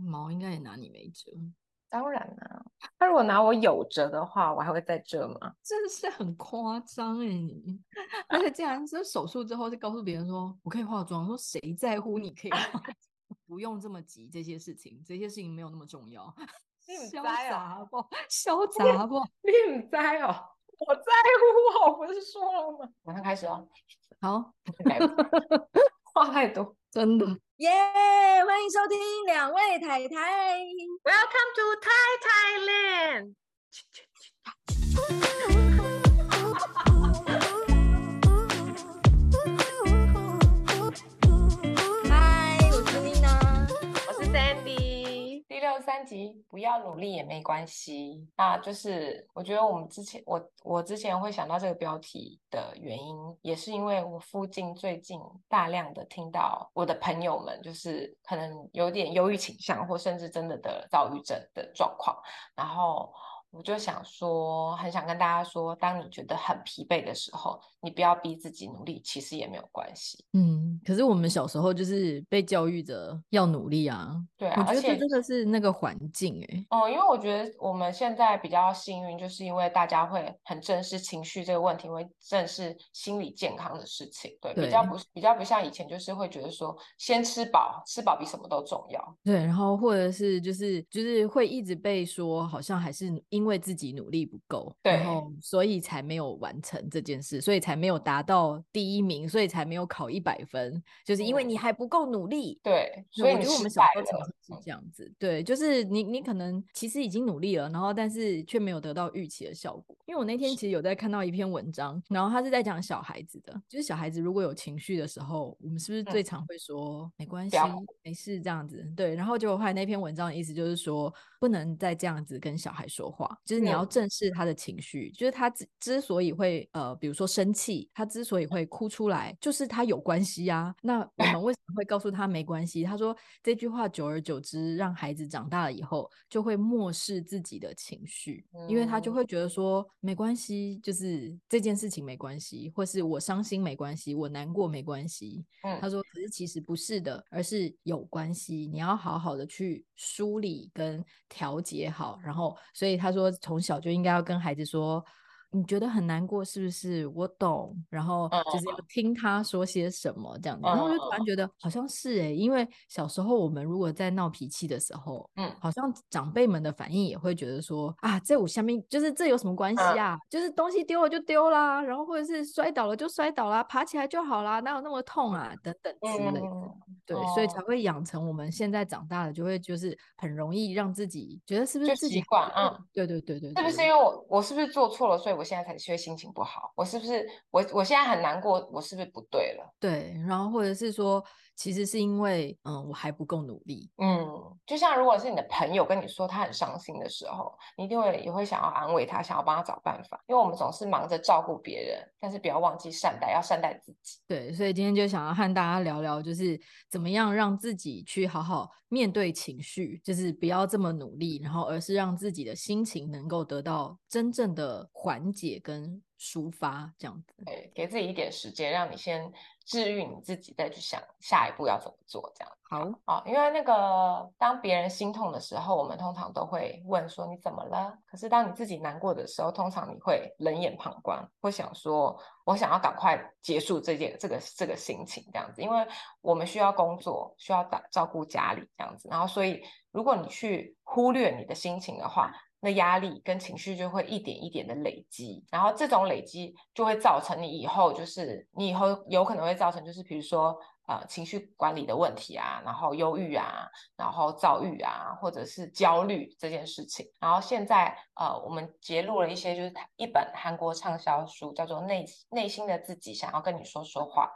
毛应该也拿你没辙。当然啦，他如果拿我有辙的话，我还会在这吗？真的是很夸张哎，你！而且竟然是手术之后就告诉别人说我可以化妆，说谁在乎你可以化妆，不用这么急，这些事情，这些事情没有那么重要。潇洒不？潇洒不？你唔在哦，我在乎，我不是说了吗？马上开始哦。好，话太多。真的耶欢迎收听两位太太，Welcome to Thai Thailand。三级不要努力也没关系，那就是我觉得我们之前我我之前会想到这个标题的原因，也是因为我附近最近大量的听到我的朋友们就是可能有点忧郁倾向，或甚至真的得躁郁症的状况，然后。我就想说，很想跟大家说，当你觉得很疲惫的时候，你不要逼自己努力，其实也没有关系。嗯，可是我们小时候就是被教育着要努力啊。对啊，我觉得真的是那个环境哎、欸。哦、嗯，因为我觉得我们现在比较幸运，就是因为大家会很正视情绪这个问题，会正视心理健康的事情。对，对比较不比较不像以前，就是会觉得说，先吃饱，吃饱比什么都重要。对，然后或者是就是就是会一直被说，好像还是因。因为自己努力不够，对然后所以才没有完成这件事，所以才没有达到第一名，所以才没有考一百分，就是因为你还不够努力。对，所以我觉得我们小时候常常是这样子，嗯、对，就是你你可能其实已经努力了，然后但是却没有得到预期的效果。因为我那天其实有在看到一篇文章，然后他是在讲小孩子的，就是小孩子如果有情绪的时候，我们是不是最常会说、嗯、没关系、没事这样子？对，然后结果后来那篇文章的意思就是说，不能再这样子跟小孩说话。就是你要正视他的情绪，嗯、就是他之之所以会呃，比如说生气，他之所以会哭出来，就是他有关系啊。那我们为什么会告诉他没关系？他说这句话久而久之，让孩子长大了以后就会漠视自己的情绪，嗯、因为他就会觉得说没关系，就是这件事情没关系，或是我伤心没关系，我难过没关系。嗯、他说可是其实不是的，而是有关系，你要好好的去梳理跟调节好，然后所以他说。从小就应该要跟孩子说。你觉得很难过是不是？我懂，然后就是要听他说些什么这样子，然后我就突然觉得好像是哎、欸，因为小时候我们如果在闹脾气的时候，嗯，好像长辈们的反应也会觉得说啊，这我下面就是这有什么关系啊？就是东西丢了就丢啦，然后或者是摔倒了就摔倒啦，爬起来就好啦，哪有那么痛啊？等等之类的，对，所以才会养成我们现在长大了就会就是很容易让自己觉得是不是自己习惯啊？对对对对，是不是因为我我是不是做错了，所以。我现在才是会心情不好，我是不是我我现在很难过，我是不是不对了？对，然后或者是说，其实是因为嗯，我还不够努力。嗯，就像如果是你的朋友跟你说他很伤心的时候，你一定会也会想要安慰他，想要帮他找办法，因为我们总是忙着照顾别人，但是不要忘记善待，要善待自己。对，所以今天就想要和大家聊聊，就是怎么样让自己去好好面对情绪，就是不要这么努力，然后而是让自己的心情能够得到真正的缓解跟抒发，这样子。对，给自己一点时间，让你先治愈你自己，再去想下一步要怎么做，这样。好啊，因为那个当别人心痛的时候，我们通常都会问说你怎么了？可是当你自己难过的时候，通常你会冷眼旁观，会想说我想要赶快结束这件这个这个心情这样子，因为我们需要工作，需要打照顾家里这样子，然后所以如果你去忽略你的心情的话，那压力跟情绪就会一点一点的累积，然后这种累积就会造成你以后就是你以后有可能会造成就是比如说。呃，情绪管理的问题啊，然后忧郁啊，然后躁郁啊，或者是焦虑这件事情。然后现在呃，我们揭露了一些，就是一本韩国畅销书，叫做《内内心的自己想要跟你说说话》。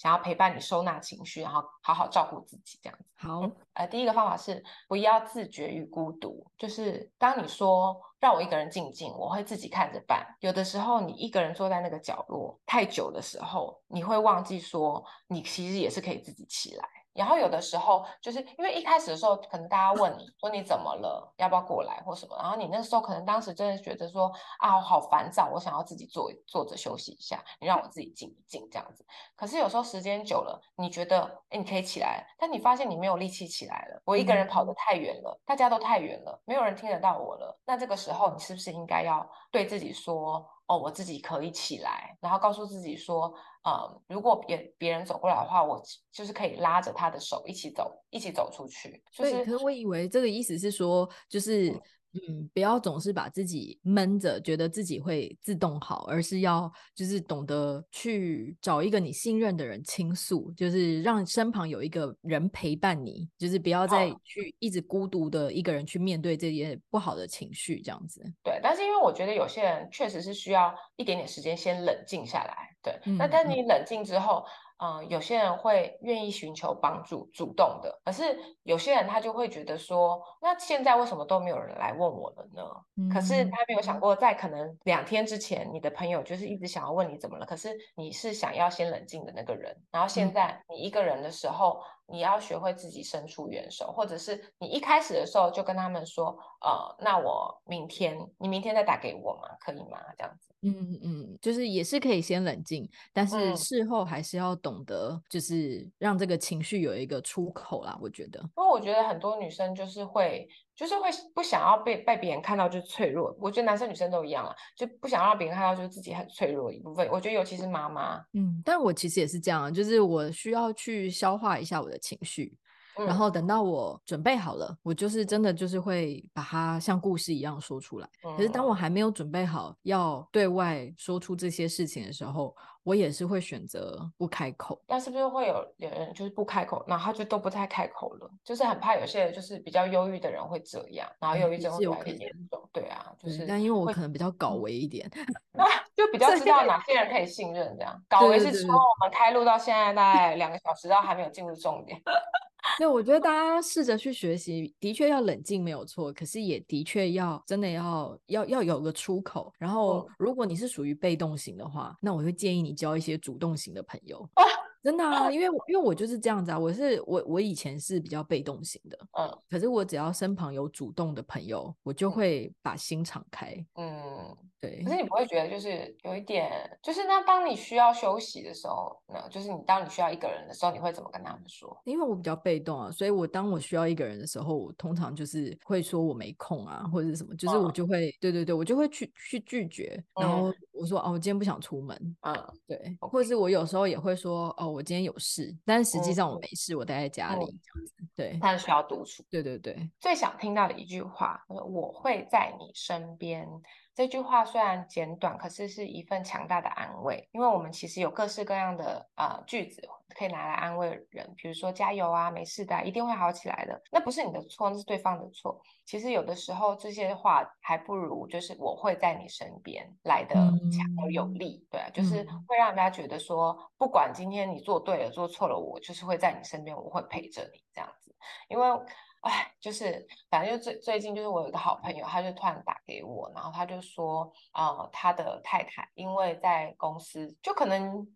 想要陪伴你收纳情绪，然后好好照顾自己，这样子。好，嗯，呃，第一个方法是不要自觉于孤独，就是当你说让我一个人静静，我会自己看着办。有的时候你一个人坐在那个角落太久的时候，你会忘记说你其实也是可以自己起来。然后有的时候就是因为一开始的时候，可能大家问你说你怎么了，要不要过来或什么，然后你那时候可能当时真的觉得说啊，我好烦躁，我想要自己坐坐着休息一下，你让我自己静一静这样子。可是有时候时间久了，你觉得哎你可以起来，但你发现你没有力气起来了，我一个人跑得太远了，大家都太远了，没有人听得到我了。那这个时候你是不是应该要对自己说？哦，我自己可以起来，然后告诉自己说，呃，如果别别人走过来的话，我就是可以拉着他的手一起走，一起走出去。就是，对，可是我以为这个意思是说，就是。嗯嗯，不要总是把自己闷着，觉得自己会自动好，而是要就是懂得去找一个你信任的人倾诉，就是让身旁有一个人陪伴你，就是不要再去一直孤独的一个人去面对这些不好的情绪，这样子。对，但是因为我觉得有些人确实是需要一点点时间先冷静下来。对，嗯、那但你冷静之后。嗯、呃，有些人会愿意寻求帮助，主动的。可是有些人他就会觉得说，那现在为什么都没有人来问我了呢？嗯、可是他没有想过，在可能两天之前，你的朋友就是一直想要问你怎么了。可是你是想要先冷静的那个人，然后现在你一个人的时候，嗯、你要学会自己伸出援手，或者是你一开始的时候就跟他们说，呃，那我明天，你明天再打给我嘛？可以吗？这样子。嗯嗯，就是也是可以先冷静，但是事后还是要懂得，就是让这个情绪有一个出口啦。我觉得，因为我觉得很多女生就是会，就是会不想要被被别人看到就是脆弱。我觉得男生女生都一样啊，就不想让别人看到就是自己很脆弱一部分。我觉得尤其是妈妈，嗯，但我其实也是这样，就是我需要去消化一下我的情绪。然后等到我准备好了，我就是真的就是会把它像故事一样说出来。可是当我还没有准备好要对外说出这些事情的时候，我也是会选择不开口。那是不是会有有人就是不开口，然后他就都不太开口了？就是很怕有些人就是比较忧郁的人会这样，然后忧郁症会越来越严重。对啊，就是。但因为我可能比较搞维一点，就比 较知道哪些人可以信任。这样搞维是说我们开录到现在大概两个小时，然后还没有进入重点。对，我觉得大家试着去学习，的确要冷静没有错，可是也的确要真的要要要有个出口。然后，如果你是属于被动型的话，那我会建议你交一些主动型的朋友。真的啊，因为因为我就是这样子啊，我是我我以前是比较被动型的，嗯，可是我只要身旁有主动的朋友，我就会把心敞开，嗯，对。可是你不会觉得就是有一点，就是那当你需要休息的时候，那就是你当你需要一个人的时候，你会怎么跟他们说？因为我比较被动啊，所以我当我需要一个人的时候，我通常就是会说我没空啊，或者是什么，就是我就会，嗯、对对对，我就会去去拒绝，然后我说哦，我今天不想出门，嗯，对，或者是我有时候也会说哦。我今天有事，但是实际上我没事，嗯、我待在家里这样子。对，但是需要独处。对对对，最想听到的一句话，我会在你身边。这句话虽然简短，可是是一份强大的安慰。因为我们其实有各式各样的呃句子可以拿来安慰人，比如说加油啊，没事的啊，一定会好起来的。那不是你的错，那是对方的错。其实有的时候这些话还不如就是我会在你身边来的强而有力。对啊，就是会让人家觉得说，不管今天你做对了做错了，我就是会在你身边，我会陪着你这样子，因为。哎，就是反正就最最近就是我有一个好朋友，他就突然打给我，然后他就说，呃，他的太太因为在公司就可能。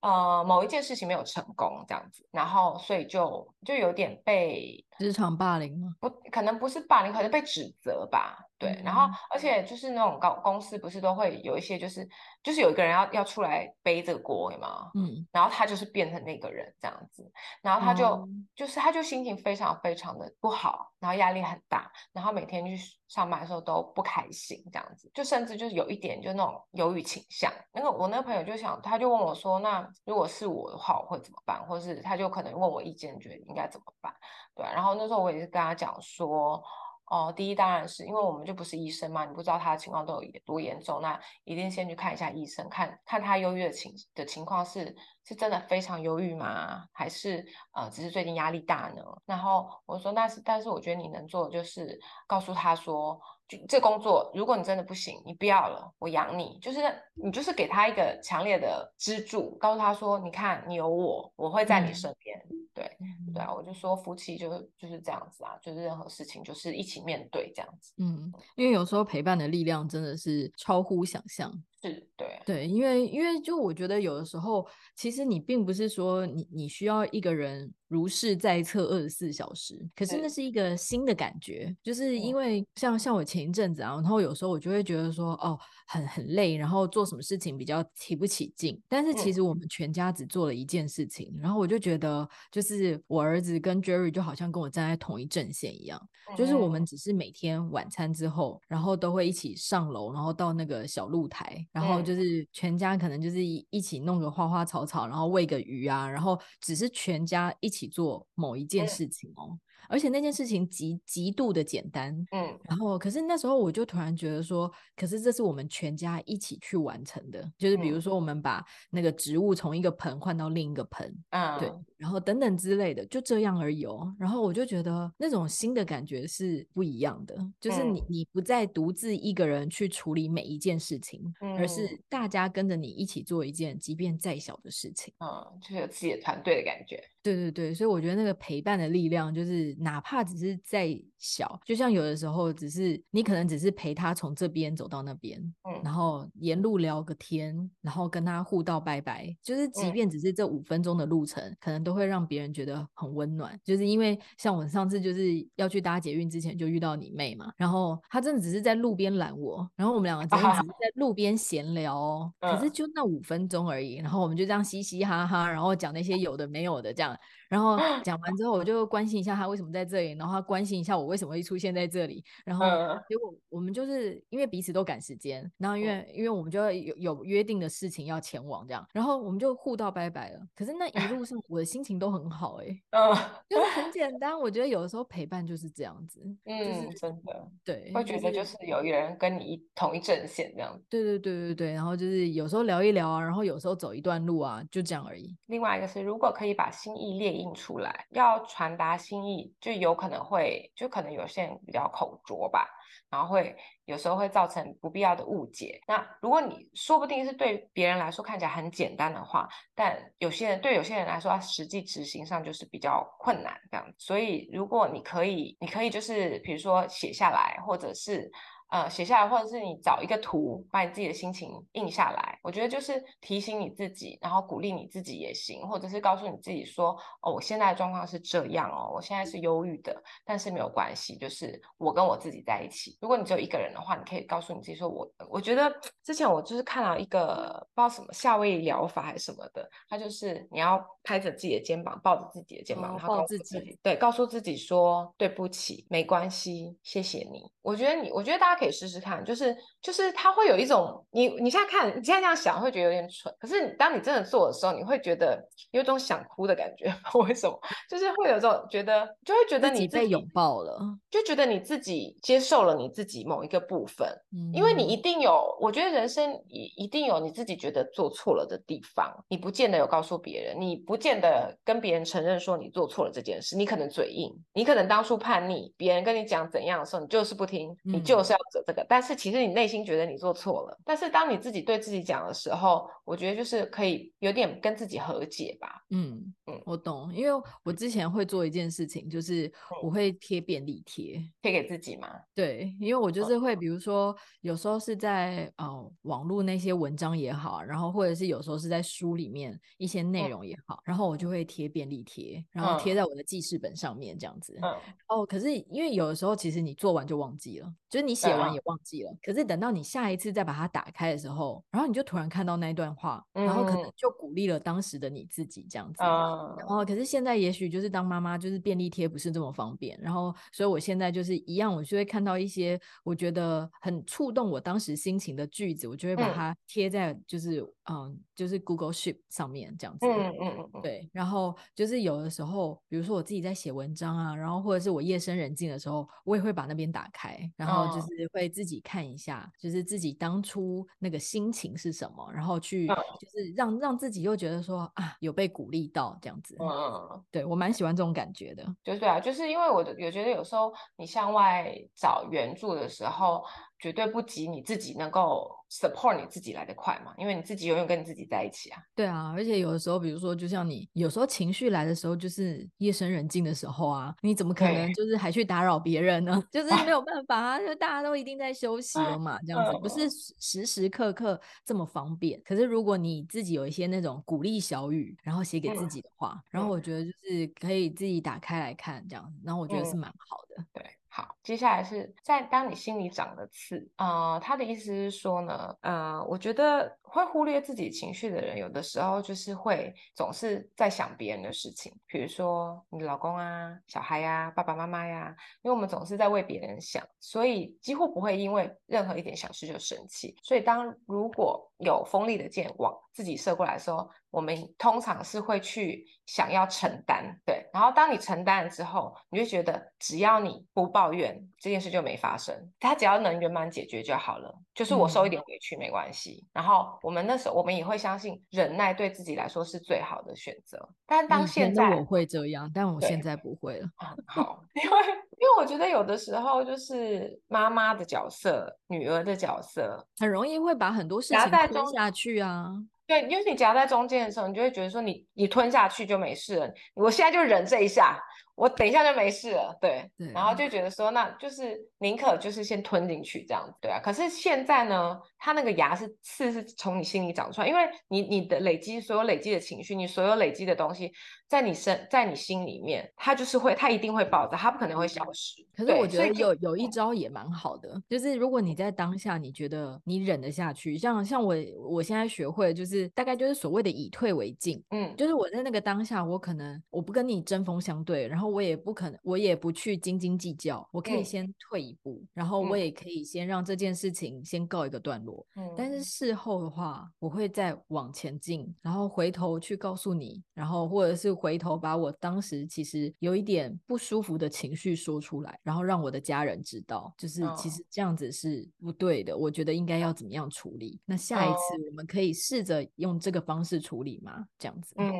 呃，某一件事情没有成功，这样子，然后所以就就有点被职场霸凌吗？不，可能不是霸凌，可能被指责吧。对，嗯、然后而且就是那种高公司不是都会有一些，就是就是有一个人要要出来背这个锅，嘛？嗯，然后他就是变成那个人这样子，然后他就、嗯、就是他就心情非常非常的不好，然后压力很大，然后每天去上班的时候都不开心，这样子，就甚至就是有一点就那种忧郁倾向。那个我那个朋友就想，他就问我说，那。如果是我的话，我会怎么办？或是他就可能问我意见，觉得应该怎么办？对，然后那时候我也是跟他讲说，哦，第一当然是因为我们就不是医生嘛，你不知道他的情况都有多严重，那一定先去看一下医生，看看他忧郁的情的情况是是真的非常忧郁吗？还是呃只是最近压力大呢？然后我说那是，但是我觉得你能做的就是告诉他说。就这工作，如果你真的不行，你不要了，我养你。就是你，就是给他一个强烈的支柱，告诉他说：“你看，你有我，我会在你身边。嗯”对，对啊，我就说夫妻就就是这样子啊，就是任何事情就是一起面对这样子。嗯，因为有时候陪伴的力量真的是超乎想象。是，对。对，因为因为就我觉得有的时候，其实你并不是说你你需要一个人如是在侧二十四小时，可是那是一个新的感觉，就是因为像像我前一阵子啊，然后有时候我就会觉得说哦。很很累，然后做什么事情比较提不起劲。但是其实我们全家只做了一件事情，嗯、然后我就觉得，就是我儿子跟 Jerry 就好像跟我站在同一阵线一样，嗯、就是我们只是每天晚餐之后，然后都会一起上楼，然后到那个小露台，然后就是全家可能就是一一起弄个花花草草，然后喂个鱼啊，然后只是全家一起做某一件事情哦。嗯而且那件事情极极度的简单，嗯，然后可是那时候我就突然觉得说，可是这是我们全家一起去完成的，就是比如说我们把那个植物从一个盆换到另一个盆，嗯，对，然后等等之类的，就这样而已哦。然后我就觉得那种新的感觉是不一样的，就是你你不再独自一个人去处理每一件事情，而是大家跟着你一起做一件即便再小的事情，嗯，就是有自己的团队的感觉。对对对，所以我觉得那个陪伴的力量，就是哪怕只是在小，就像有的时候，只是你可能只是陪他从这边走到那边，嗯，然后沿路聊个天，然后跟他互道拜拜，就是即便只是这五分钟的路程，嗯，可能都会让别人觉得很温暖。就是因为像我上次就是要去搭捷运之前就遇到你妹嘛，然后她真的只是在路边拦我，然后我们两个真的只是 在路边闲聊哦，可是就那五分钟而已，然后我们就这样嘻嘻哈哈，然后讲那些有的没有的这样。然后讲完之后，我就关心一下他为什么在这里，然后他关心一下我为什么会出现在这里。然后结果我们就是因为彼此都赶时间，然后因为因为我们就有有约定的事情要前往这样，然后我们就互道拜拜了。可是那一路上我的心情都很好哎、欸，就是很简单。我觉得有的时候陪伴就是这样子，就是嗯，真的对，会觉得就是有一人跟你一同一阵线这样子。对对对对对，然后就是有时候聊一聊啊，然后有时候走一段路啊，就这样而已。另外一个是，如果可以把心意列印出来，要传达心意，就有可能会，就可能有些人比较口拙吧，然后会有时候会造成不必要的误解。那如果你说不定是对别人来说看起来很简单的话，但有些人对有些人来说，他实际执行上就是比较困难这样。所以如果你可以，你可以就是比如说写下来，或者是。呃，写下来，或者是你找一个图，把你自己的心情印下来。我觉得就是提醒你自己，然后鼓励你自己也行，或者是告诉你自己说，哦，我现在的状况是这样哦，我现在是忧郁的，但是没有关系，就是我跟我自己在一起。如果你只有一个人的话，你可以告诉你自己说，我我觉得 之前我就是看到一个不知道什么夏威夷疗法还是什么的，它就是你要拍着自己的肩膀，抱着自己的肩膀，哦、然后告诉自己，自己对，告诉自己说对不起，没关系，谢谢你。我觉得你，我觉得大家可以试试看，就是就是他会有一种你你现在看你现在这样想会觉得有点蠢，可是当你真的做的时候，你会觉得有种想哭的感觉。为什么？就是会有这种觉得，就会觉得你自己被拥抱了，就觉得你自己接受了你自己某一个部分。嗯，因为你一定有，我觉得人生一一定有你自己觉得做错了的地方，你不见得有告诉别人，你不见得跟别人承认说你做错了这件事，你可能嘴硬，你可能当初叛逆，别人跟你讲怎样的时候，你就是不听。你就是要走这个，但是其实你内心觉得你做错了。但是当你自己对自己讲的时候，我觉得就是可以有点跟自己和解吧。嗯嗯，我懂，因为我之前会做一件事情，就是我会贴便利贴，贴给自己嘛。对，因为我就是会，比如说有时候是在呃网络那些文章也好，然后或者是有时候是在书里面一些内容也好，嗯、然后我就会贴便利贴，然后贴在我的记事本上面这样子。嗯、哦，可是因为有的时候其实你做完就忘记了。就是你写完也忘记了，嗯、可是等到你下一次再把它打开的时候，然后你就突然看到那一段话，嗯、然后可能就鼓励了当时的你自己这样子。嗯、然后可是现在也许就是当妈妈，就是便利贴不是这么方便，然后所以我现在就是一样，我就会看到一些我觉得很触动我当时心情的句子，我就会把它贴在就是嗯，嗯，就是 Google Sheet 上面这样子。嗯嗯嗯。对，然后就是有的时候，比如说我自己在写文章啊，然后或者是我夜深人静的时候，我也会把那边打开，然后。就是会自己看一下，就是自己当初那个心情是什么，然后去就是让让自己又觉得说啊有被鼓励到这样子。嗯嗯，对，我蛮喜欢这种感觉的。就是对啊，就是因为我我觉得有时候你向外找援助的时候，绝对不及你自己能够 support 你自己来的快嘛，因为你自己永远跟你自己在一起啊。对啊，而且有的时候，比如说，就像你有时候情绪来的时候，就是夜深人静的时候啊，你怎么可能就是还去打扰别人呢？就是没有 办法啊，就大家都一定在休息了嘛，这样子不是时时刻刻这么方便。可是如果你自己有一些那种鼓励小语，然后写给自己的话，然后我觉得就是可以自己打开来看这样子，然后我觉得是蛮好的。对。好，接下来是在当你心里长了刺，呃，他的意思是说呢，呃，我觉得会忽略自己情绪的人，有的时候就是会总是在想别人的事情，比如说你老公啊、小孩呀、啊、爸爸妈妈呀，因为我们总是在为别人想，所以几乎不会因为任何一点小事就生气。所以当如果有锋利的箭往自己射过来的时候，我们通常是会去想要承担，对。然后当你承担了之后，你就觉得只要你不抱怨，这件事就没发生。他只要能圆满解决就好了，就是我受一点委屈没关系。嗯、然后我们那时候我们也会相信忍耐对自己来说是最好的选择。但当现在我会这样，但我现在不会了。好，因为因为我觉得有的时候就是妈妈的角色、女儿的角色，很容易会把很多事情吞下去啊。对，因为你夹在中间的时候，你就会觉得说你你吞下去就没事了。我现在就忍这一下，我等一下就没事了。对，对然后就觉得说，那就是宁可就是先吞进去这样子，对啊。可是现在呢，他那个牙是刺，是从你心里长出来，因为你你的累积，所有累积的情绪，你所有累积的东西。在你身，在你心里面，它就是会，它一定会爆炸，它不可能会消失。可是我觉得有有一招也蛮好的，就是如果你在当下你觉得你忍得下去，像像我我现在学会就是大概就是所谓的以退为进，嗯，就是我在那个当下，我可能我不跟你针锋相对，然后我也不可能，我也不去斤斤计较，我可以先退一步，嗯，然后我也可以先让这件事情先告一个段落。嗯，但是事后的话，我会再往前进，然后回头去告诉你，然后或者是。回头把我当时其实有一点不舒服的情绪说出来，然后让我的家人知道，就是其实这样子是不对的。我觉得应该要怎么样处理？那下一次我们可以试着用这个方式处理吗？这样子。嗯，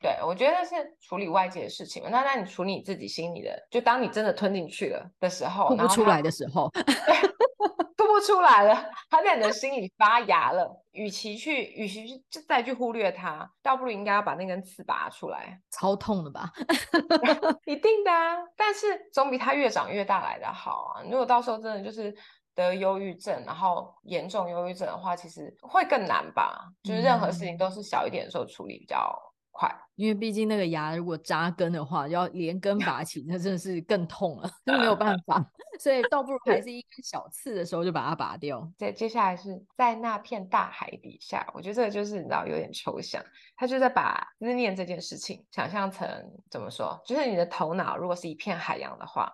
对，我觉得是处理外界的事情。那那你处理你自己心里的，就当你真的吞进去了的时候，吐不出来的时候。吐不出来了，它在你的心里发芽了。与其去，与其去就再去忽略它，倒不如应该要把那根刺拔出来。超痛的吧？一定的啊！但是总比它越长越大来的好啊。如果到时候真的就是得忧郁症，然后严重忧郁症的话，其实会更难吧？就是任何事情都是小一点的时候处理比较快。因为毕竟那个牙如果扎根的话，要连根拔 起，那真的是更痛了，就没有办 法。所以倒不如还是一根小刺的时候就把它拔掉。接接下来是在那片大海底下，我觉得这个就是你知道有点抽象，他就在把思念这件事情想象成怎么说？就是你的头脑如果是一片海洋的话，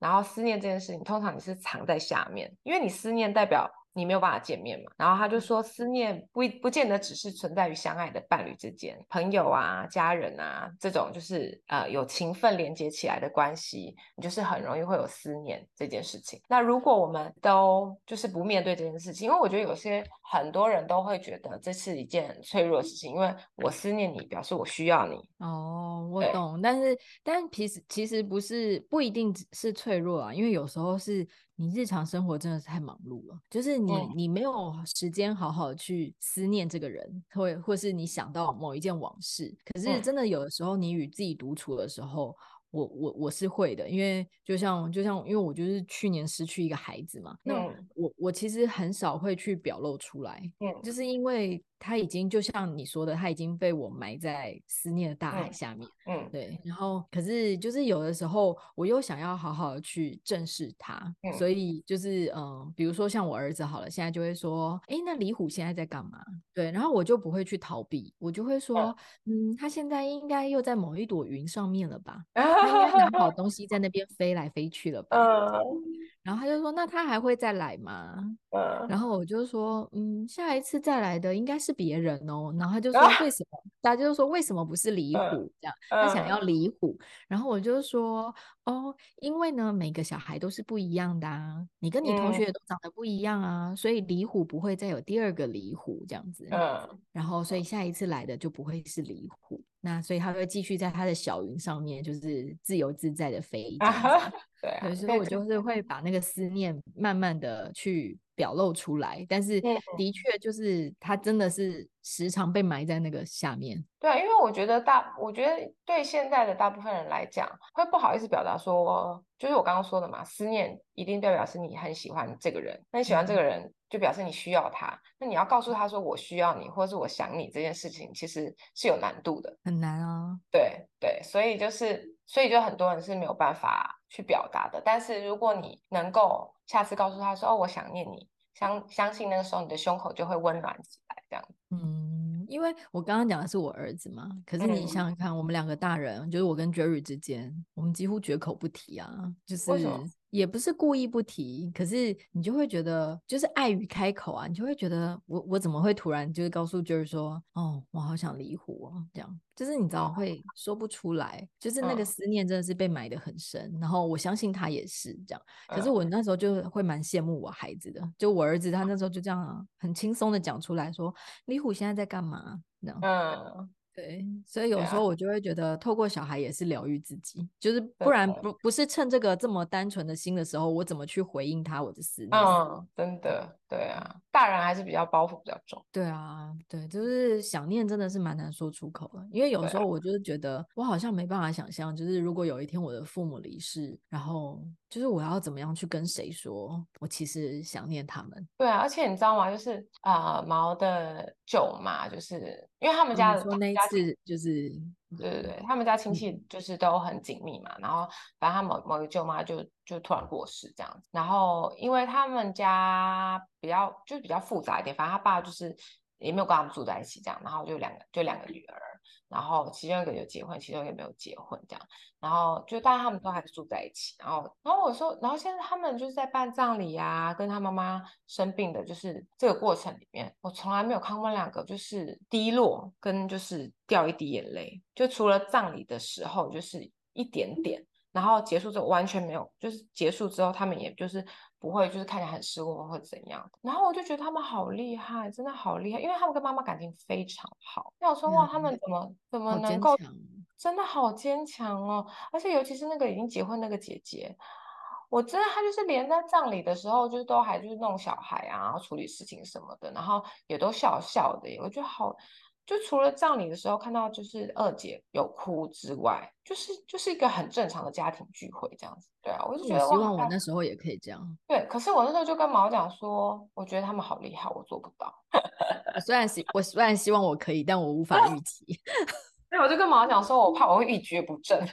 然后思念这件事情，通常你是藏在下面，因为你思念代表。你没有办法见面嘛？然后他就说，思念不不见得只是存在于相爱的伴侣之间，朋友啊、家人啊这种就是呃有情分连接起来的关系，你就是很容易会有思念这件事情。那如果我们都就是不面对这件事情，因为我觉得有些很多人都会觉得这是一件很脆弱的事情，因为我思念你，表示我需要你。哦，我懂，但是但其实其实不是不一定是脆弱啊，因为有时候是。你日常生活真的是太忙碌了，就是你你没有时间好好去思念这个人，或或是你想到某一件往事。可是真的有的时候，你与自己独处的时候，我我我是会的，因为就像就像因为我就是去年失去一个孩子嘛，那我我其实很少会去表露出来，就是因为。他已经就像你说的，他已经被我埋在思念的大海下面。嗯，嗯对。然后，可是就是有的时候，我又想要好好的去正视他，嗯、所以就是嗯、呃，比如说像我儿子好了，现在就会说，哎，那李虎现在在干嘛？对，然后我就不会去逃避，我就会说，嗯，嗯，他现在应该又在某一朵云上面了吧？他应该拿好东西在那边飞来飞去了吧？嗯然后他就说：“那他还会再来吗？”嗯，然后我就说：“嗯，下一次再来的应该是别人哦。”然后他就说：“为什么？”大家就说：“为什么不是李虎？”这样，他想要李虎。然后我就说：“哦，因为呢，每个小孩都是不一样的啊，你跟你同学都长得不一样啊，所以李虎不会再有第二个李虎这样子。嗯，然后所以下一次来的就不会是李虎。”那所以他会继续在他的小云上面，就是自由自在的飞。对啊，有时候我就是会把那个思念慢慢的去表露出来，但是的确就是他真的是时常被埋在那个下面。对啊，因为我觉得大，我觉得对现在的大部分人来讲，会不好意思表达说，就是我刚刚说的嘛，思念一定代表是你很喜欢这个人，那你喜欢这个人就表示你需要他，那你要告诉他说我需要你，或者是我想你这件事情，其实是有难度的，很难啊。对对，所以就是。所以就很多人是没有办法去表达的，但是如果你能够下次告诉他说：“哦，我想念你”，相相信那个时候你的胸口就会温暖起来，这样。嗯，因为我刚刚讲的是我儿子嘛，可是你想想看，我们两个大人，就是我跟 Jerry 之间，我们几乎绝口不提啊，就是。也不是故意不提，可是你就会觉得，就是碍于开口啊，你就会觉得我我怎么会突然就是告诉就是说，哦，我好想离虎哦，这样，就是你知道会说不出来，就是那个思念真的是被埋得很深，然后我相信他也是这样，可是我那时候就会蛮羡慕我孩子的，就我儿子他那时候就这样很轻松的讲出来说，李虎现在在干嘛？这样，嗯。对，所以有时候我就会觉得，透过小孩也是疗愈自己，就是不然不不是趁这个这么单纯的心的时候，我怎么去回应他我的思念？嗯，真的，对啊，大人还是比较包袱比较重。对啊，对，就是想念真的是蛮难说出口的，因为有时候我就是觉得，我好像没办法想象，就是如果有一天我的父母离世，然后就是我要怎么样去跟谁说，我其实想念他们。对啊，而且你知道吗？就是啊、呃，毛的舅妈，就是因为他们家的。那次，就是，对对对，他们家亲戚就是都很紧密嘛，嗯、然后反正他某某个舅妈就就突然过世这样子，然后因为他们家比较就是比较复杂一点，反正他爸就是也没有跟他们住在一起这样，然后就两个就两个女儿。然后其中一个有结婚，其中一个没有结婚，这样。然后就大家他们都还是住在一起。然后，然后我说，然后现在他们就是在办葬礼啊，跟他妈妈生病的，就是这个过程里面，我从来没有看过两个就是低落跟就是掉一滴眼泪，就除了葬礼的时候就是一点点，然后结束之后完全没有，就是结束之后他们也就是。不会，就是看起来很失落或者怎样。然后我就觉得他们好厉害，真的好厉害，因为他们跟妈妈感情非常好。那我说哇，他们怎么怎么能够，真的好坚强哦！而且尤其是那个已经结婚那个姐姐，我真的她就是连在葬礼的时候，就是都还就是弄小孩啊，然后处理事情什么的，然后也都笑笑的，我觉得好。就除了葬礼的时候看到就是二姐有哭之外，就是就是一个很正常的家庭聚会这样子。对啊，我就觉得我希望我那时候也可以这样。对，可是我那时候就跟毛讲说，我觉得他们好厉害，我做不到。我虽然希我虽然希望我可以，但我无法预 期。对，我就跟毛讲说，我怕我会一蹶不振。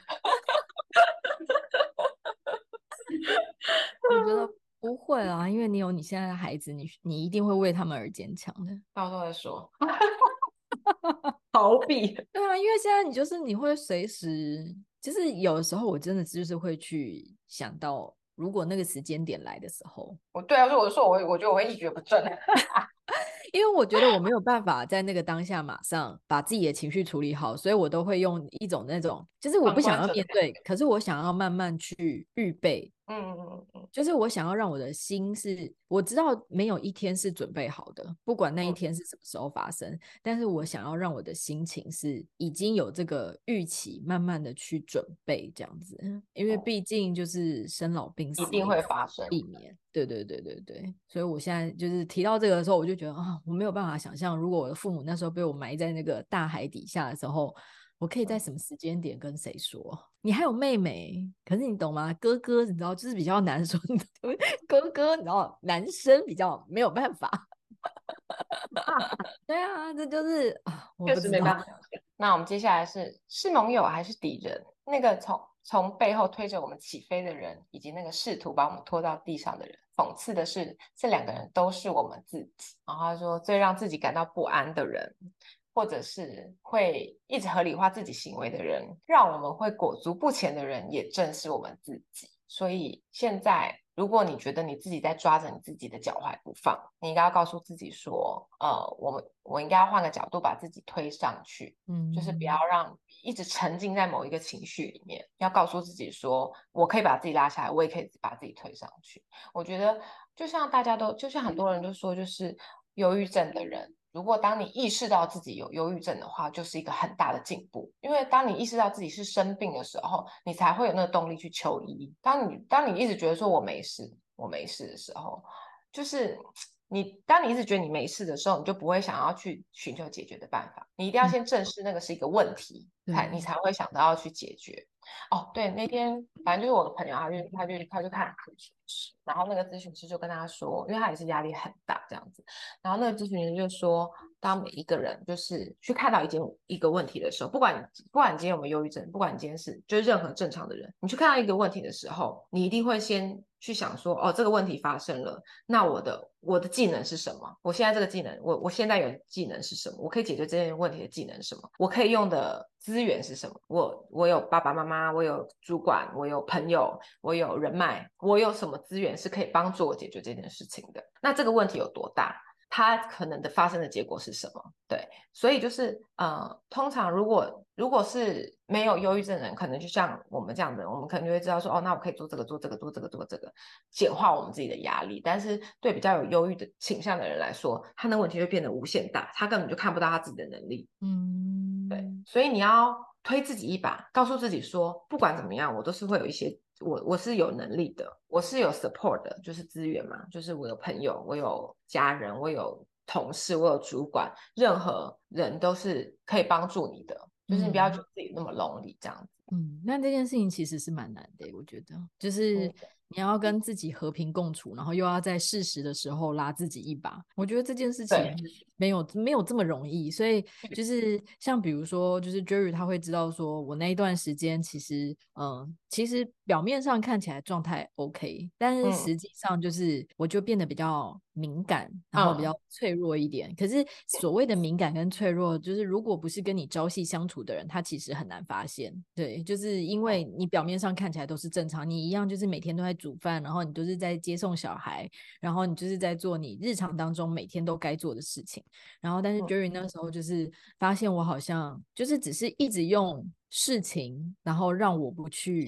我觉得不会啊，因为你有你现在的孩子，你你一定会为他们而坚强的。到时候再说。逃避，对啊，因为现在你就是你会随时，就是有的时候我真的就是会去想到，如果那个时间点来的时候，我对啊，所以我就说我我觉得我会一蹶不振，因为我觉得我没有办法在那个当下马上把自己的情绪处理好，所以我都会用一种那种，就是我不想要面对，可是我想要慢慢去预备。嗯嗯嗯，就是我想要让我的心是，我知道没有一天是准备好的，不管那一天是什么时候发生，嗯、但是我想要让我的心情是已经有这个预期，慢慢的去准备这样子，因为毕竟就是生老病死一定会发生，避免。对对对对对，所以我现在就是提到这个的时候，我就觉得啊，我没有办法想象，如果我的父母那时候被我埋在那个大海底下的时候。我可以在什么时间点跟谁说？你还有妹妹，可是你懂吗？哥哥，你知道，就是比较难说。哥哥，你知道，男生比较没有办法。对啊，这就是啊，确实没办法。那我们接下来是是盟友还是敌人？那个从从背后推着我们起飞的人，以及那个试图把我们拖到地上的人。讽刺的是，这两个人都是我们自己。然后他说，最让自己感到不安的人。或者是会一直合理化自己行为的人，让我们会裹足不前的人，也正是我们自己。所以现在，如果你觉得你自己在抓着你自己的脚踝不放，你应该要告诉自己说：“呃，我们我应该要换个角度把自己推上去。”嗯，就是不要让一直沉浸在某一个情绪里面。要告诉自己说：“我可以把自己拉下来，我也可以把自己推上去。”我觉得，就像大家都，就像很多人都说，就是忧郁症的人。如果当你意识到自己有忧郁症的话，就是一个很大的进步。因为当你意识到自己是生病的时候，你才会有那个动力去求医。当你当你一直觉得说我没事，我没事的时候，就是。你当你一直觉得你没事的时候，你就不会想要去寻求解决的办法。你一定要先正视那个是一个问题，嗯、才你才会想到要去解决。哦，对，那天反正就是我的朋友，他就他就他就看咨询师，然后那个咨询师就跟他说，因为他也是压力很大这样子，然后那个咨询师就说，当每一个人就是去看到一件一个问题的时候，不管不管你今天有没有忧郁症，不管你今天是就是任何正常的人，你去看到一个问题的时候，你一定会先去想说，哦，这个问题发生了，那我的我的技能是什么？我现在这个技能，我我现在有技能是什么？我可以解决这件问题的技能是什么？我可以用的资源是什么？我我有爸爸妈妈，我有主管，我有朋友，我有人脉，我有什么资源是可以帮助我解决这件事情的？那这个问题有多大？它可能的发生的结果是什么？对，所以就是呃，通常如果如果是没有忧郁症的人，可能就像我们这样的，我们可能就会知道说，哦，那我可以做这个，做这个，做这个，做这个，简化我们自己的压力。但是对比较有忧郁的倾向的人来说，他的问题就变得无限大，他根本就看不到他自己的能力。嗯，对，所以你要推自己一把，告诉自己说，不管怎么样，我都是会有一些。我我是有能力的，我是有 support 的，就是资源嘛，就是我有朋友，我有家人，我有同事，我有主管，任何人都是可以帮助你的，就是你不要觉得自己那么 lonely 这样子。嗯，那这件事情其实是蛮难的，我觉得，就是。你要跟自己和平共处，然后又要在适时的时候拉自己一把。我觉得这件事情没有没有这么容易，所以就是像比如说，就是 Jerry 他会知道说，我那一段时间其实，嗯，其实表面上看起来状态 OK，但是实际上就是我就变得比较敏感，然后比较脆弱一点。可是所谓的敏感跟脆弱，就是如果不是跟你朝夕相处的人，他其实很难发现。对，就是因为你表面上看起来都是正常，你一样就是每天都在。煮饭，然后你都是在接送小孩，然后你就是在做你日常当中每天都该做的事情。然后，但是 Jerry 那时候就是发现我好像就是只是一直用事情，然后让我不去，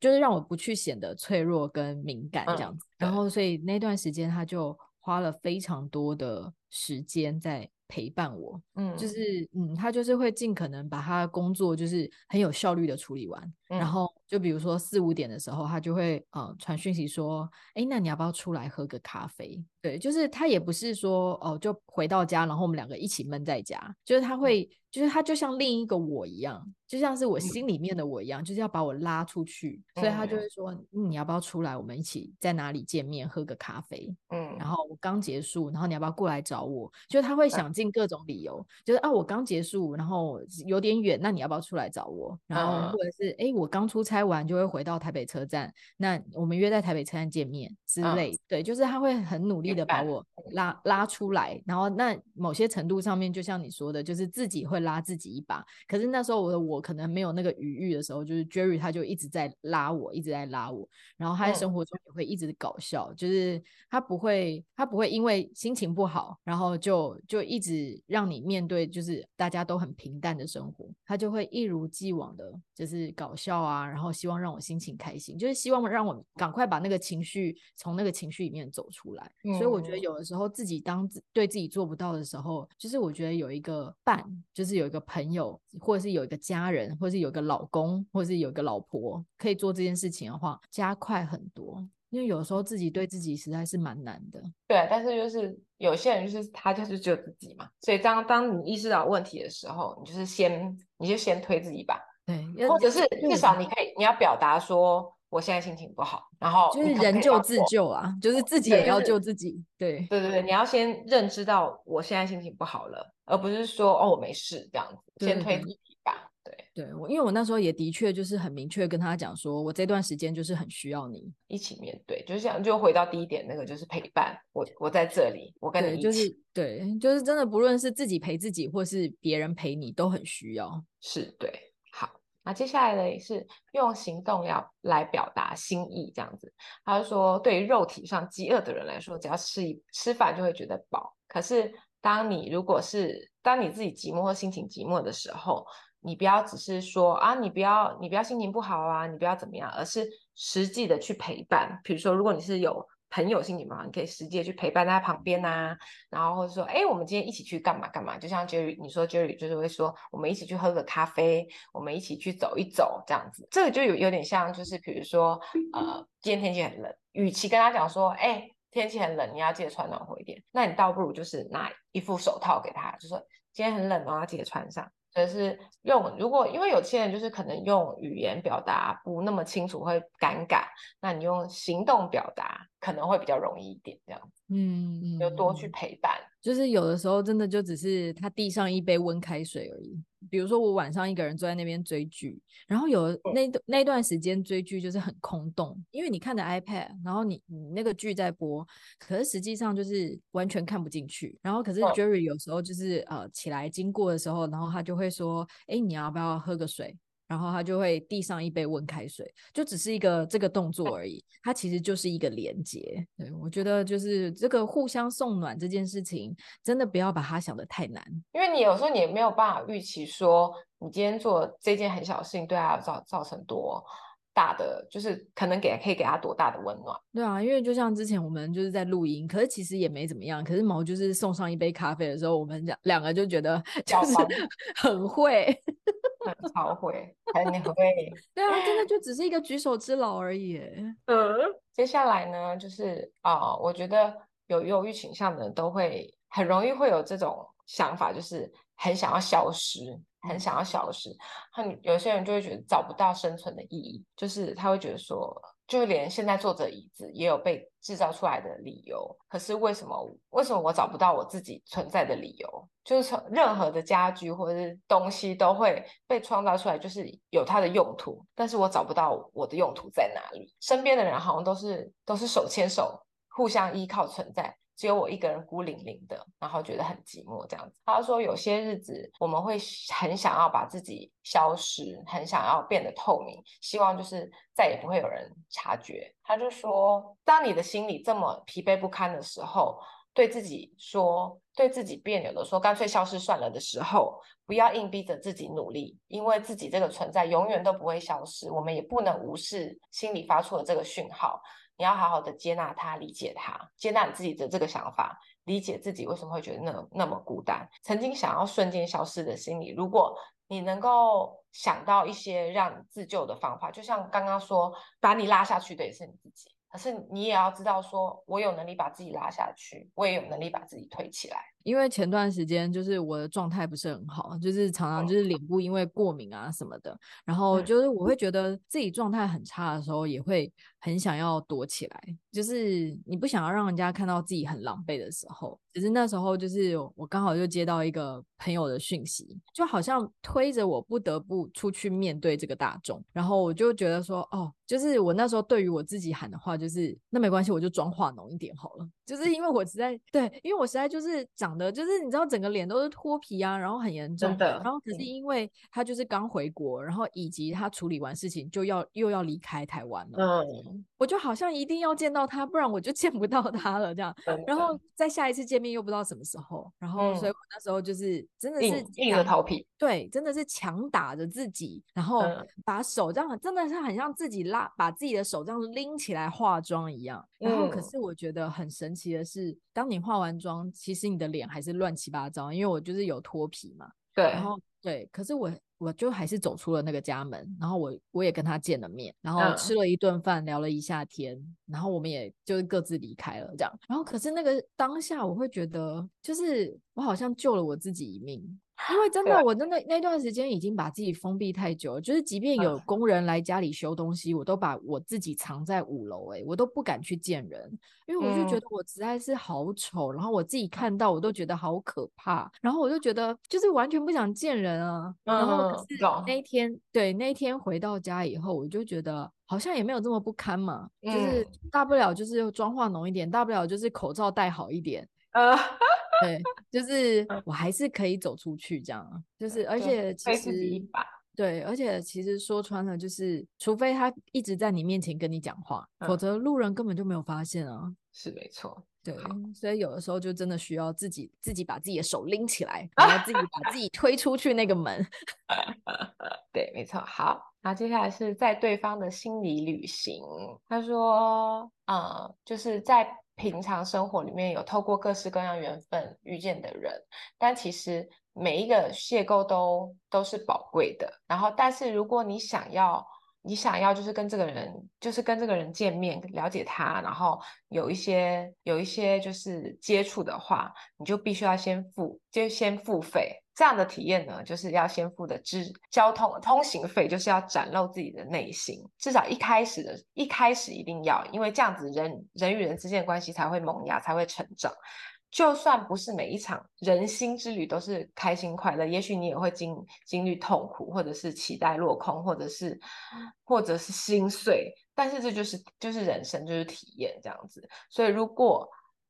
就是让我不去显得脆弱跟敏感这样子。然后，所以那段时间他就花了非常多的时间在陪伴我。嗯，就是嗯，他就是会尽可能把他的工作就是很有效率的处理完，然后。就比如说四五点的时候，他就会呃传讯息说，哎，那你要不要出来喝个咖啡？对，就是他也不是说哦，就回到家，然后我们两个一起闷在家，就是他会，就是他就像另一个我一样，就像是我心里面的我一样，就是要把我拉出去，所以他就会说，嗯，你要不要出来，我们一起在哪里见面喝个咖啡？嗯，然后我刚结束，然后你要不要过来找我？就他会想尽各种理由，就是啊，我刚结束，然后有点远，那你要不要出来找我？然后或者是哎，我刚出差。完就会回到台北车站，那我们约在台北车站见面之类，嗯、对，就是他会很努力的把我拉拉出来，然后那某些程度上面，就像你说的，就是自己会拉自己一把。可是那时候我的我可能没有那个余裕的时候，就是 Jerry 他就一直在拉我，一直在拉我，然后他在生活中也会一直搞笑，嗯、就是他不会他不会因为心情不好，然后就就一直让你面对就是大家都很平淡的生活，他就会一如既往的就是搞笑啊，然后。希望让我心情开心，就是希望让我赶快把那个情绪从那个情绪里面走出来。嗯、所以我觉得有的时候自己当自对自己做不到的时候，就是我觉得有一个伴，就是有一个朋友，或者是有一个家人，或者是有一个老公，或者是有一个老婆，可以做这件事情的话，加快很多。因为有时候自己对自己实在是蛮难的。对，但是就是有些人就是他就是只有自己嘛，所以当当你意识到问题的时候，你就是先你就先推自己吧。对，或者是至少你可以，你要表达说我现在心情不好，然后就是人救自救啊，就是自己也要救自己。对，对对对，你要先认知到我现在心情不好了，而不是说哦我没事这样子，先推自己吧。对对，我因为我那时候也的确就是很明确跟他讲说，我这段时间就是很需要你一起面对，就是这样，就回到第一点那个就是陪伴，我我在这里，我跟你一起，就是对，就是真的不论是自己陪自己或是别人陪你都很需要，是对。那接下来呢，也是用行动要来表达心意，这样子。他就说，对于肉体上饥饿的人来说，只要吃一吃饭就会觉得饱。可是，当你如果是当你自己寂寞或心情寂寞的时候，你不要只是说啊，你不要你不要心情不好啊，你不要怎么样，而是实际的去陪伴。比如说，如果你是有朋友心情嘛，你可以直接去陪伴在他旁边啊，然后或者说，哎，我们今天一起去干嘛干嘛？就像 Jerry 你说 Jerry 就是会说，我们一起去喝个咖啡，我们一起去走一走这样子，这个就有有点像，就是比如说，呃，今天天气很冷，与其跟他讲说，哎，天气很冷，你要记得穿暖和一点，那你倒不如就是拿一副手套给他，就说今天很冷哦，要记得穿上。就是用，如果因为有些人就是可能用语言表达不那么清楚会尴尬，那你用行动表达可能会比较容易一点，这样子，嗯嗯，就多去陪伴。就是有的时候真的就只是他递上一杯温开水而已。比如说我晚上一个人坐在那边追剧，然后有那那段时间追剧就是很空洞，因为你看着 iPad，然后你你那个剧在播，可是实际上就是完全看不进去。然后可是 Jerry 有时候就是呃起来经过的时候，然后他就会说：“哎，你要不要喝个水？”然后他就会递上一杯温开水，就只是一个这个动作而已，它其实就是一个连接。对，我觉得就是这个互相送暖这件事情，真的不要把它想得太难，因为你有时候你也没有办法预期说你今天做这件很小的事情对他造造成多大的，就是可能给可以给他多大的温暖。对啊，因为就像之前我们就是在录音，可是其实也没怎么样，可是毛就是送上一杯咖啡的时候，我们两两个就觉得就是 很会。超会，很会，对啊，真的就只是一个举手之劳而已。嗯，接下来呢，就是啊、呃，我觉得有忧郁倾向的人都会很容易会有这种想法，就是很想要消失，很想要消失。很有些人就会觉得找不到生存的意义，就是他会觉得说。就连现在坐着椅子也有被制造出来的理由，可是为什么为什么我找不到我自己存在的理由？就是从任何的家具或者是东西都会被创造出来，就是有它的用途，但是我找不到我的用途在哪里。身边的人好像都是都是手牵手，互相依靠存在。只有我一个人孤零零的，然后觉得很寂寞这样子。他说有些日子我们会很想要把自己消失，很想要变得透明，希望就是再也不会有人察觉。他就说，当你的心里这么疲惫不堪的时候，对自己说，对自己别扭的说，干脆消失算了的时候，不要硬逼着自己努力，因为自己这个存在永远都不会消失，我们也不能无视心里发出的这个讯号。你要好好的接纳他，理解他，接纳你自己的这个想法，理解自己为什么会觉得那那么孤单。曾经想要瞬间消失的心理，如果你能够想到一些让你自救的方法，就像刚刚说，把你拉下去的也是你自己，可是你也要知道说，我有能力把自己拉下去，我也有能力把自己推起来。因为前段时间就是我的状态不是很好，就是常常就是脸部因为过敏啊什么的，然后就是我会觉得自己状态很差的时候，也会很想要躲起来，就是你不想要让人家看到自己很狼狈的时候。只是那时候就是我刚好就接到一个朋友的讯息，就好像推着我不得不出去面对这个大众，然后我就觉得说，哦，就是我那时候对于我自己喊的话就是，那没关系，我就妆化浓一点好了，就是因为我实在对，因为我实在就是长。就是你知道整个脸都是脱皮啊，然后很严重的。然后可是因为他就是刚回国，然后以及他处理完事情就要又要离开台湾了。嗯，我就好像一定要见到他，不然我就见不到他了这样。然后再下一次见面又不知道什么时候。然后所以我那时候就是真的是硬，硬着头皮，对，真的是强打着自己，然后把手这样真的是很像自己拉，把自己的手这样拎起来化妆一样。然后可是我觉得很神奇的是，当你化完妆，其实你的脸还是乱七八糟，因为我就是有脱皮嘛。对，然后对，可是我我就还是走出了那个家门，然后我我也跟他见了面，然后吃了一顿饭，聊了一下天，嗯、然后我们也就是各自离开了这样。然后可是那个当下，我会觉得就是我好像救了我自己一命。因为真的，我真的那段时间已经把自己封闭太久了，就是即便有工人来家里修东西，我都把我自己藏在五楼，哎，我都不敢去见人，因为我就觉得我实在是好丑，然后我自己看到我都觉得好可怕，然后我就觉得就是完全不想见人啊。然后是那一天，对，那一天回到家以后，我就觉得好像也没有这么不堪嘛，就是大不了就是妆化浓一点，大不了就是口罩戴好一点。呃，对，就是我还是可以走出去这样，就是而且其实对，而且其实说穿了，就是除非他一直在你面前跟你讲话，嗯、否则路人根本就没有发现啊。是没错，对，所以有的时候就真的需要自己自己把自己的手拎起来，然后自己把自己推出去那个门。对，没错。好，那接下来是在对方的心理旅行。他说，嗯，就是在平常生活里面有透过各式各样缘分遇见的人，但其实。每一个邂逅都都是宝贵的，然后，但是如果你想要，你想要就是跟这个人，就是跟这个人见面，了解他，然后有一些有一些就是接触的话，你就必须要先付，就先付费。这样的体验呢，就是要先付的支交通通行费，就是要展露自己的内心，至少一开始的一开始一定要，因为这样子人人与人之间的关系才会萌芽，才会成长。就算不是每一场人心之旅都是开心快乐，也许你也会经经历痛苦，或者是期待落空，或者是或者是心碎。但是这就是就是人生，就是体验这样子。所以如果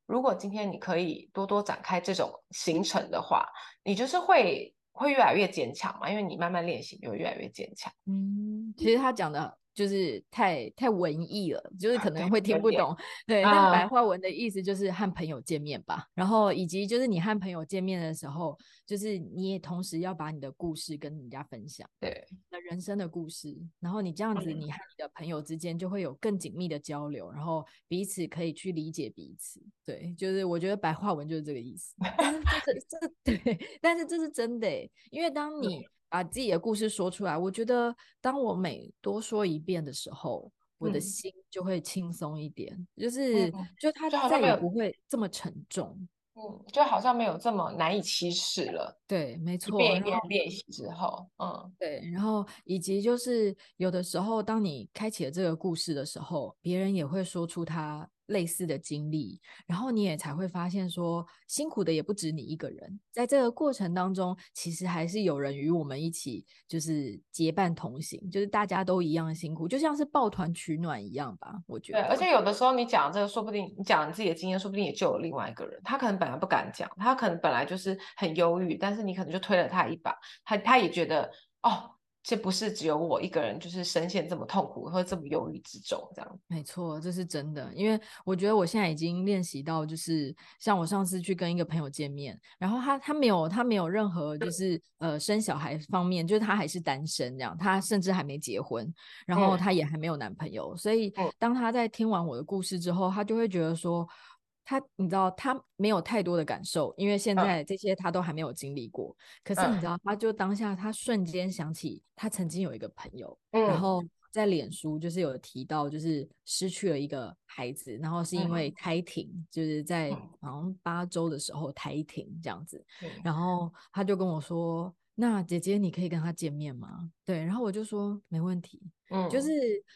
如果今天你可以多多展开这种行程的话，你就是会会越来越坚强嘛，因为你慢慢练习，你就会越来越坚强。嗯，其实他讲的。就是太太文艺了，就是可能会听不懂。对，但白话文的意思就是和朋友见面吧。然后以及就是你和朋友见面的时候，就是你也同时要把你的故事跟人家分享，对，那人生的故事。然后你这样子，你和你的朋友之间就会有更紧密的交流，然后彼此可以去理解彼此。对，就是我觉得白话文就是这个意思。但是这这 对，但是这是真的欸，因为当你。把自己的故事说出来，我觉得当我每多说一遍的时候，我的心就会轻松一点，嗯、就是就他再也不会这么沉重，嗯，就好像没有这么难以启齿了。对，没错。一遍一遍练习之后，嗯，对，然后以及就是有的时候，当你开启了这个故事的时候，别人也会说出他。类似的经历，然后你也才会发现说，辛苦的也不止你一个人。在这个过程当中，其实还是有人与我们一起，就是结伴同行，就是大家都一样辛苦，就像是抱团取暖一样吧。我觉得，对，而且有的时候你讲这个，说不定你讲你自己的经验，说不定也就有另外一个人，他可能本来不敢讲，他可能本来就是很忧郁，但是你可能就推了他一把，他他也觉得哦。这不是只有我一个人，就是深陷这么痛苦或者这么忧郁之中，这样。没错，这是真的。因为我觉得我现在已经练习到，就是像我上次去跟一个朋友见面，然后他他没有他没有任何就是呃生小孩方面，就是他还是单身这样，他甚至还没结婚，然后他也还没有男朋友。所以当他在听完我的故事之后，他就会觉得说。他，你知道，他没有太多的感受，因为现在这些他都还没有经历过。可是你知道，他就当下，他瞬间想起他曾经有一个朋友，然后在脸书就是有提到，就是失去了一个孩子，然后是因为胎停，就是在好像八周的时候胎停这样子。然后他就跟我说。那姐姐，你可以跟他见面吗？对，然后我就说没问题。嗯，就是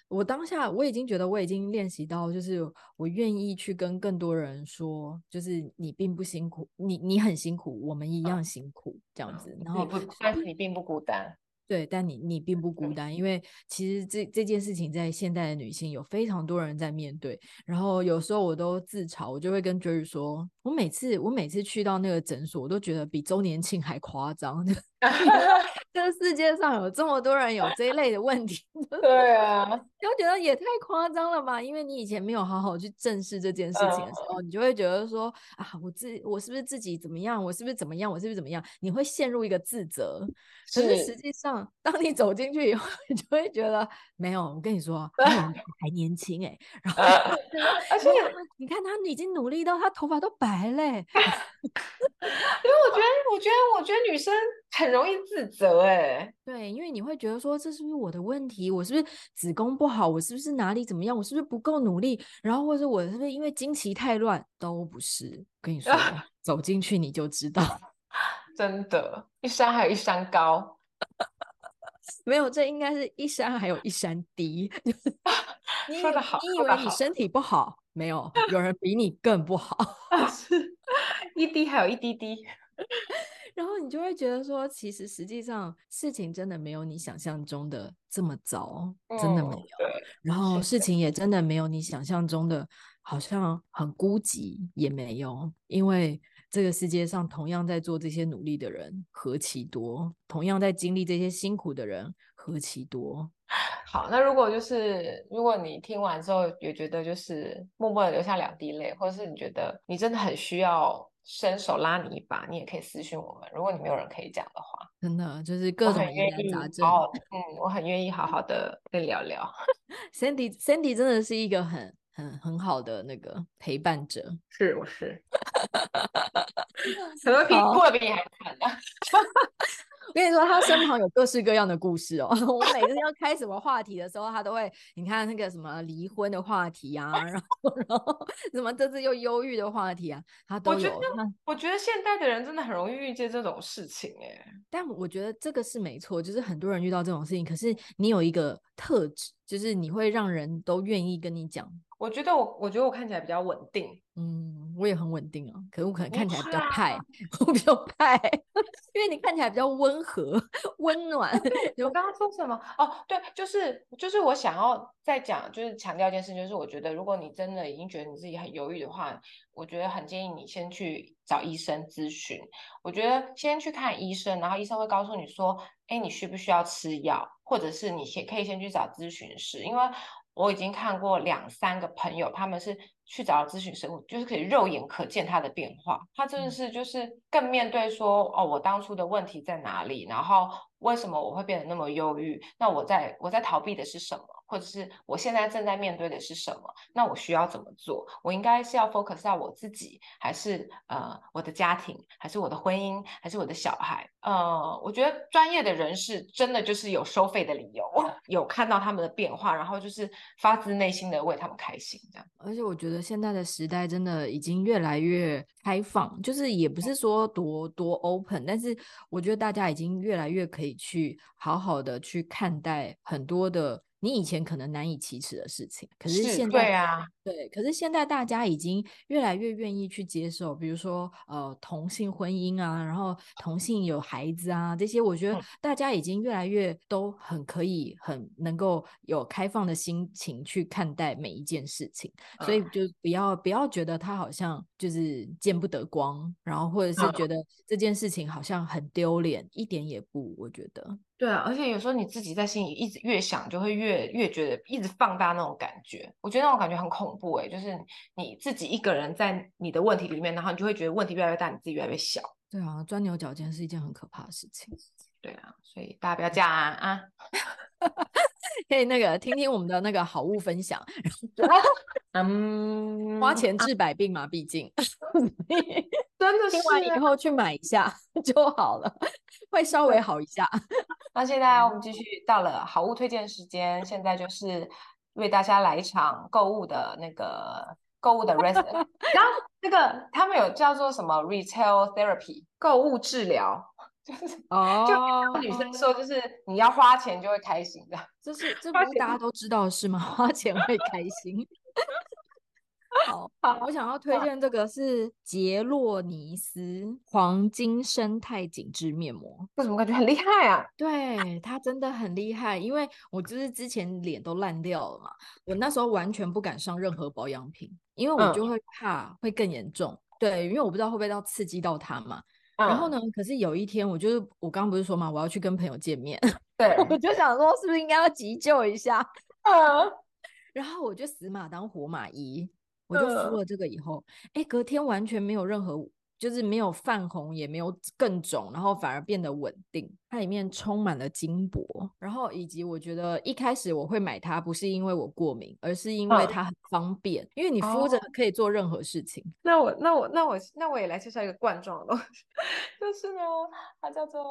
我当下我已经觉得我已经练习到，就是我愿意去跟更多人说，就是你并不辛苦，你你很辛苦，我们一样辛苦这样子。然后，但是你并不孤单。对，但你你并不孤单，因为其实这这件事情在现代的女性有非常多人在面对。然后有时候我都自嘲，我就会跟 Jerry 说，我每次我每次去到那个诊所，我都觉得比周年庆还夸张。这世界上有这么多人有这一类的问题，对啊，就觉得也太夸张了吧？因为你以前没有好好去正视这件事情的时候，你就会觉得说啊，我自我是不是自己怎么样？我是不是怎么样？我是不是怎么样？你会陷入一个自责。可是实际上，当你走进去以后，你就会觉得没有。我跟你说，还年轻哎，然后而且你看他已经努力到他头发都白嘞。因为我觉得，我觉得，我觉得女生很容易自责，哎，对，因为你会觉得说，这是不是我的问题？我是不是子宫不好？我是不是哪里怎么样？我是不是不够努力？然后或者我是不是因为经期太乱？都不是。跟你说，走进去你就知道，真的，一山还有一山高，没有，这应该是一山还有一山低。你说得好，你以为你身体不好？没有，有人比你更不好。是。一滴还有一滴滴，然后你就会觉得说，其实实际上事情真的没有你想象中的这么糟，真的没有。然后事情也真的没有你想象中的好像很孤寂，也没有，因为这个世界上同样在做这些努力的人何其多，同样在经历这些辛苦的人何其多。好，那如果就是如果你听完之后也觉得就是默默的流下两滴泪，或者是你觉得你真的很需要伸手拉你一把，你也可以私信我们。如果你没有人可以讲的话，真的就是各种疑难杂症。嗯，我很愿意好好的跟你聊聊。Sandy Sandy 真的是一个很很很好的那个陪伴者，是我是，什么比过得比你还惨呢？我跟你说，他身旁有各式各样的故事哦。我每次要开什么话题的时候，他都会，你看那个什么离婚的话题啊，然后然后什么这次又忧郁的话题啊，他都有。我觉得，我觉得现代的人真的很容易遇见这种事情哎。但我觉得这个是没错，就是很多人遇到这种事情，可是你有一个特质，就是你会让人都愿意跟你讲。我觉得我，我觉得我看起来比较稳定。嗯，我也很稳定啊，可是我可能看起来比较派，我比较派，因为你看起来比较温和、温暖。我刚刚说什么？哦，对，就是就是我想要再讲，就是强调一件事，就是我觉得如果你真的已经觉得你自己很犹豫的话，我觉得很建议你先去找医生咨询。我觉得先去看医生，然后医生会告诉你说，哎，你需不需要吃药，或者是你先可以先去找咨询师，因为。我已经看过两三个朋友，他们是去找了咨询师，就是可以肉眼可见他的变化。他真的是就是更面对说，哦，我当初的问题在哪里，然后为什么我会变得那么忧郁？那我在我在逃避的是什么？或者是我现在正在面对的是什么？那我需要怎么做？我应该是要 focus 在我自己，还是呃我的家庭，还是我的婚姻，还是我的小孩？呃，我觉得专业的人士真的就是有收费的理由，有看到他们的变化，然后就是发自内心的为他们开心这样。而且我觉得现在的时代真的已经越来越开放，就是也不是说多多 open，但是我觉得大家已经越来越可以去好好的去看待很多的。你以前可能难以启齿的事情，可是现在，对啊，对，可是现在大家已经越来越愿意去接受，比如说呃同性婚姻啊，然后同性有孩子啊这些，我觉得大家已经越来越都很可以很能够有开放的心情去看待每一件事情，嗯、所以就不要不要觉得他好像就是见不得光，然后或者是觉得这件事情好像很丢脸，嗯、一点也不，我觉得。对啊，而且有时候你自己在心里一直越想，就会越越觉得一直放大那种感觉。我觉得那种感觉很恐怖哎，就是你自己一个人在你的问题里面，然后你就会觉得问题越来越大，你自己越来越小。对啊，钻牛角尖是一件很可怕的事情。对啊，所以大家不要这样啊啊！可以那个听听我们的那个好物分享，嗯，花钱治百病嘛，毕竟真的是听完以后去买一下就好了，会稍微好一下。那现在我们继续到了好物推荐时间，现在就是为大家来一场购物的那个购物的 rest。然后那个他们有叫做什么 retail therapy 购物治疗。就是哦，就女生说，就是你要花钱就会开心的，这是这不是大家都知道是吗？花钱会开心。好，好，我想要推荐这个是杰洛尼斯黄金生态紧致面膜，为什么感觉很厉害啊？对，它真的很厉害，因为我就是之前脸都烂掉了嘛，我那时候完全不敢上任何保养品，因为我就会怕会更严重。嗯、对，因为我不知道会不会到刺激到它嘛。然后呢？可是有一天，我就是我刚刚不是说嘛，我要去跟朋友见面，对，我就想说，是不是应该要急救一下？嗯，然后我就死马当活马医，我就敷了这个以后，哎，隔天完全没有任何。就是没有泛红，也没有更肿，然后反而变得稳定。它里面充满了金箔，然后以及我觉得一开始我会买它，不是因为我过敏，而是因为它很方便，哦、因为你敷着可以做任何事情。那我那我那我那我也来介绍一个罐装的东西，就是呢，它叫做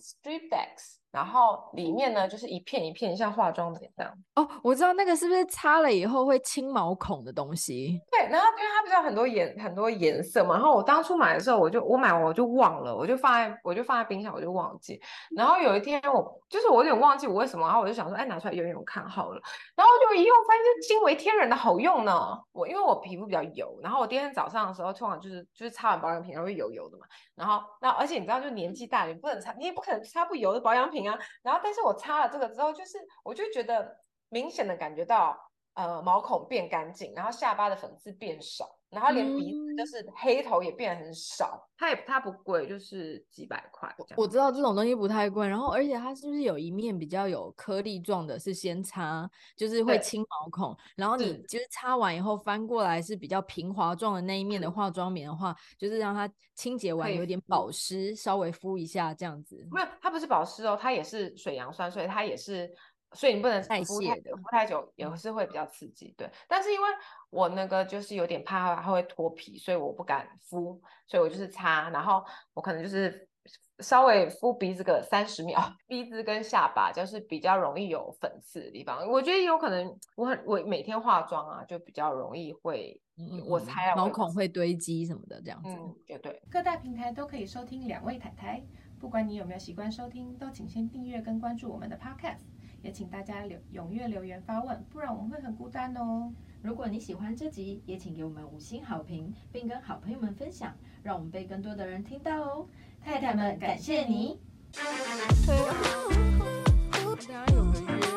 Strip-X。然后里面呢，就是一片一片像化妆品这样。哦，我知道那个是不是擦了以后会清毛孔的东西？对，然后因为它不是有很多颜很多颜色嘛，然后我当初买的时候，我就我买完我就忘了，我就放在我就放在冰箱，我就忘记。然后有一天我就是我有点忘记我为什么，然后我就想说，哎，拿出来用用看好了。然后就一用发现就惊为天人的好用呢。我因为我皮肤比较油，然后我第二天早上的时候，通常就是就是擦完保养品然后会油油的嘛。然后那而且你知道，就年纪大，你不能擦，你也不可能擦不油的保养品啊。然后，但是我擦了这个之后，就是我就觉得明显的感觉到呃毛孔变干净，然后下巴的粉刺变少。然后连鼻子就是黑头也变得很少，它也它不贵，就是几百块。我知道这种东西不太贵，然后而且它是不是有一面比较有颗粒状的，是先擦，就是会清毛孔，然后你就是擦完以后翻过来是比较平滑状的那一面的化妆棉的话，就是让它清洁完有点保湿，稍微敷一下这样子。没有，它不是保湿哦，它也是水杨酸，所以它也是。所以你不能太敷太久，敷太久也是会比较刺激。对，但是因为我那个就是有点怕它会脱皮，所以我不敢敷，所以我就是擦，然后我可能就是稍微敷鼻子个三十秒，鼻子跟下巴就是比较容易有粉刺的地方。我觉得有可能我很我每天化妆啊，就比较容易会，嗯、我猜毛孔会堆积什么的这样子。嗯，对对。各大平台都可以收听两位太太，不管你有没有习惯收听，都请先订阅跟关注我们的 Podcast。也请大家留踊跃留言发问，不然我们会很孤单哦。如果你喜欢这集，也请给我们五星好评，并跟好朋友们分享，让我们被更多的人听到哦。太太们，感谢你。大家有个月。